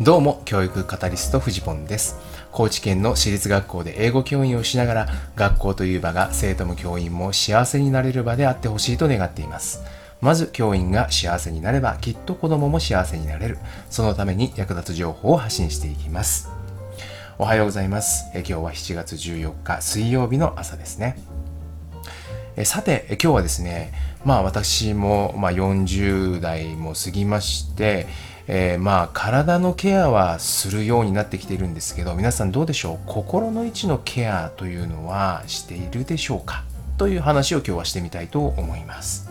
どうも、教育カタリスト、フジポンです。高知県の私立学校で英語教員をしながら、学校という場が生徒も教員も幸せになれる場であってほしいと願っています。まず、教員が幸せになれば、きっと子供も幸せになれる。そのために役立つ情報を発信していきます。おはようございます。え今日は7月14日水曜日の朝ですね。えさて、今日はですね、まあ私も、まあ、40代も過ぎまして、えー、まあ体のケアはするようになってきているんですけど皆さんどうでしょう？心の位置のケアというのはしているでしょうか？という話を今日はしてみたいと思います。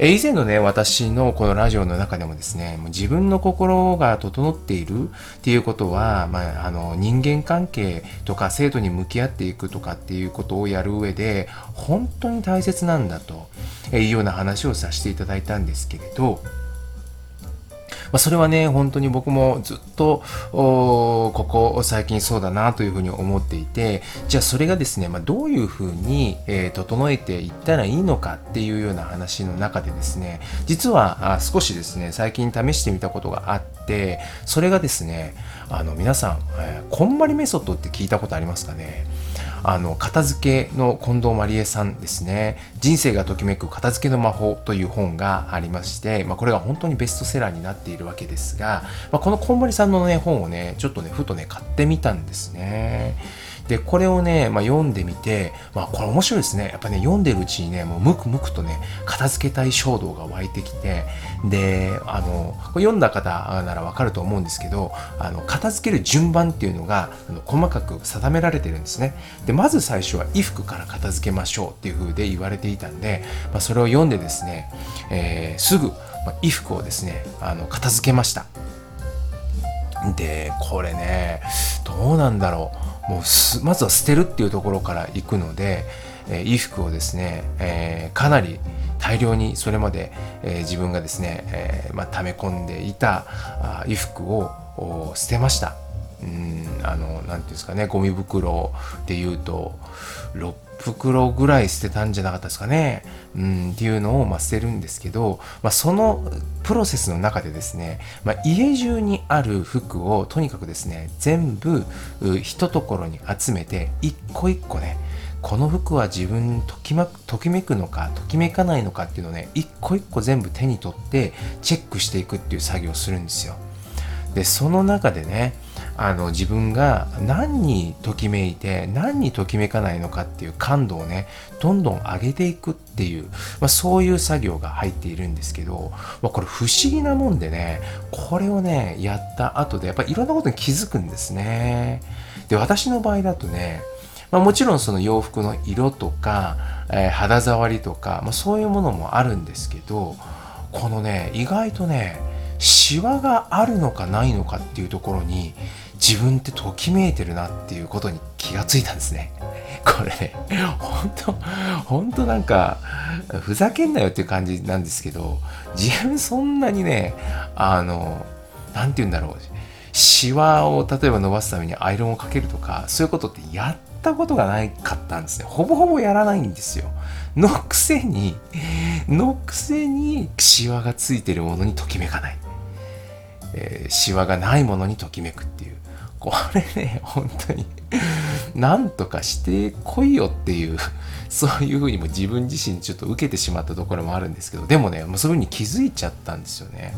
え以前のね、私のこのラジオの中でもですね、もう自分の心が整っているっていうことは、まあ、あの、人間関係とか生徒に向き合っていくとかっていうことをやる上で、本当に大切なんだというような話をさせていただいたんですけれど、あ、それはね、本当に僕もずっと、ここ最近そうだなというふうに思っていて、じゃあそれがですね、まあ、どういうふうに、えー、整えていったらいいのかっていうような話の中でですね、実はあ少しですね、最近試してみたことがあって、それがですね、あの皆さん、えー、こんまりメソッドって聞いたことありますかね？あの片付けの近藤まりえさんですね「人生がときめく片付けの魔法」という本がありまして、まあ、これが本当にベストセラーになっているわけですが、まあ、このこんまりさんのね本をねちょっとねふとね買ってみたんですね。で、これをね、まあ、読んでみて、まあ、これ面白いですね。やっぱね、読んでるうちにね、もうムクムクとね、片付けたい衝動が湧いてきて、で、あの、これ読んだ方ならわかると思うんですけど、あの、片付ける順番っていうのが、あの細かく定められてるんですね。で、まず最初は衣服から片付けましょうっていう風で言われていたんで、まあ、それを読んでですね、えー、すぐ、衣服をですね、あの、片付けました。で、これね、どうなんだろう。もうまずは捨てるっていうところから行くので、えー、衣服をですね、えー、かなり大量にそれまで、えー、自分がですね、えまあ、溜め込んでいたあ衣服を捨てました。うんあの何ていうんですかねゴミ袋でいうと6袋ぐらい捨てたんじゃなかったですかね、うん、っていうのを、まあ、捨てるんですけど、まあ、そのプロセスの中でですね、まあ、家中にある服をとにかくですね全部一ところに集めて一個一個ねこの服は自分とき,、ま、ときめくのかときめかないのかっていうのをね一個一個全部手に取ってチェックしていくっていう作業をするんですよ。でその中でねあの自分が何にときめいて何にときめかないのかっていう感度をねどんどん上げていくっていう、まあ、そういう作業が入っているんですけど、まあ、これ不思議なもんでねこれをねやった後でやっぱりいろんなことに気づくんですね。で私の場合だとねまあ、もちろんその洋服の色とか、えー、肌触りとか、まあ、そういうものもあるんですけどこのね意外とねシワがあるのかないのかっていうところに自分ってときめいてるなっていうことに気がついたんですね。これね、本当本当なんか、ふざけんなよっていう感じなんですけど、自分そんなにね、あの、なんて言うんだろう、シワを例えば伸ばすためにアイロンをかけるとか、そういうことってやったことがないかったんですね。ほぼほぼやらないんですよ。のくせに、のくせにシワがついてるものにときめかない。えー、シワがないものにときめくっていう。これね、本当に なんとかしてこいよっていう、そういうふうにも自分自身ちょっと受けてしまったところもあるんですけど、でもね、そういうふうに気づいちゃったんですよね。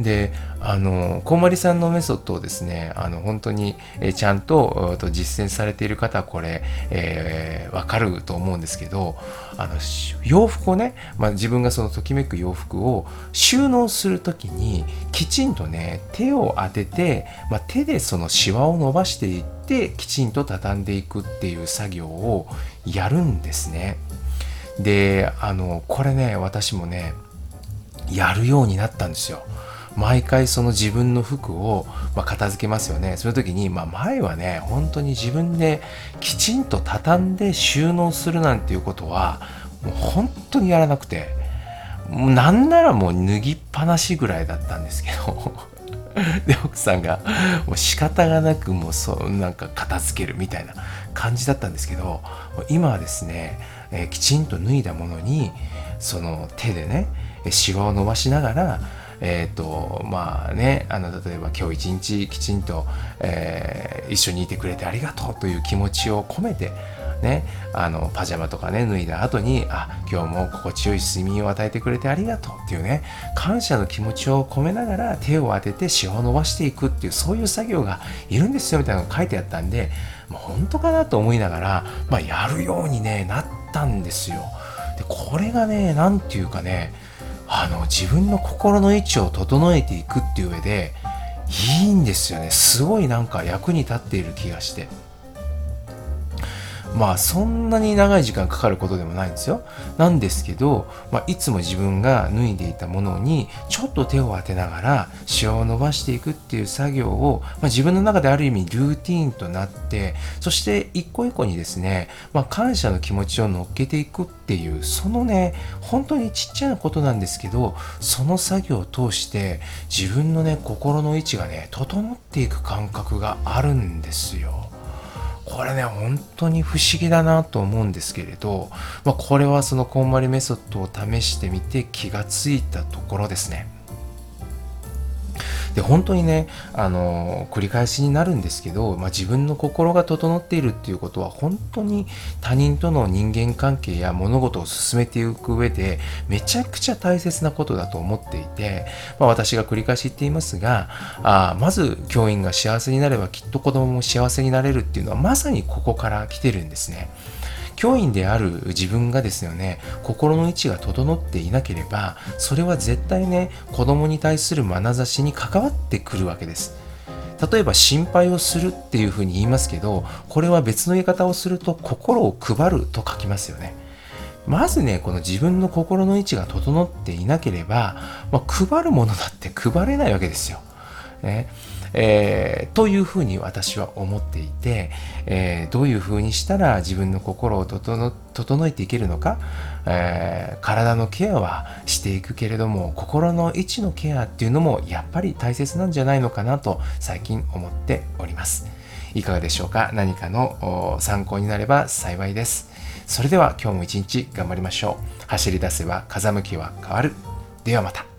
であのこんまりさんのメソッドをですねあの本当に、ちゃんとと実践されている方はこれ、えー、分かると思うんですけどあの洋服をね、まあ、自分がそのときめく洋服を収納する時にきちんとね手を当てて、まあ、手でそのシワを伸ばしていってきちんと畳んでいくっていう作業をやるんですね。であのこれね私もねやるようになったんですよ。毎回その自分の服を、ま片付けますよね。その時に、まあ、前はね、本当に自分できちんと畳んで収納するなんていうことは、もう本当にやらなくて、もうなんならもう脱ぎっぱなしぐらいだったんですけど、で、奥さんが、もう仕方がなく、もうそう、なんか片付けるみたいな感じだったんですけど、今はですね、えー、きちんと脱いだものに、その手でね、シワを伸ばしながら、えっ、ー、とまあねあの例えば今日一日きちんと、えー、一緒にいてくれてありがとうという気持ちを込めてね、あのパジャマとかね脱いだ後にあ今日も心地よい睡眠を与えてくれてありがとうっていうね感謝の気持ちを込めながら手を当てて塩を伸ばしていくっていうそういう作業がいるんですよみたいなのが書いてあったんでもう本当かなと思いながら、まあ、やるように、ね、なったんですよ。でこれがね何て言うかねあの自分の心の位置を整えていくっていう上でいいんですよねすごいなんか役に立っている気がして。まあそんなに長い時間かかることでもないんですよ。なんですけど、まあ、いつも自分が脱いでいたものにちょっと手を当てながらシワを伸ばしていくっていう作業を、まあ、自分の中である意味ルーティーンとなってそして一個一個にですね、まあ、感謝の気持ちを乗っけていくっていうそのね本当にちっちゃなことなんですけどその作業を通して自分のね心の位置がね整っていく感覚があるんですよ。これね、本当に不思議だなと思うんですけれど、まあ、これはそのこんまりメソッドを試してみて気がついたところですね。で本当にねあの繰り返しになるんですけど、まあ、自分の心が整っているっていうことは本当に他人との人間関係や物事を進めていく上でめちゃくちゃ大切なことだと思っていて、まあ、私が繰り返し言っていますがあまず教員が幸せになればきっと子供も幸せになれるっていうのはまさにここから来てるんですね。教員である自分がですよね心の位置が整っていなければそれは絶対ね子供に対する眼差しに関わってくるわけです。例えば心配をするっていうふうに言いますけどこれは別の言い方をすると心を配ると書きますよね。まずねこの自分の心の位置が整っていなければ、まあ、配るものだって配れないわけですよ。ね。えー、というふうに私は思っていて、えー、どういうふうにしたら自分の心を整えていけるのか、えー、体のケアはしていくけれども心の位置のケアっていうのもやっぱり大切なんじゃないのかなと最近思っております。いかがでしょうか？何かの参考になれば幸いです。それでは今日も一日頑張りましょう。走り出せば風向きは変わる。ではまた。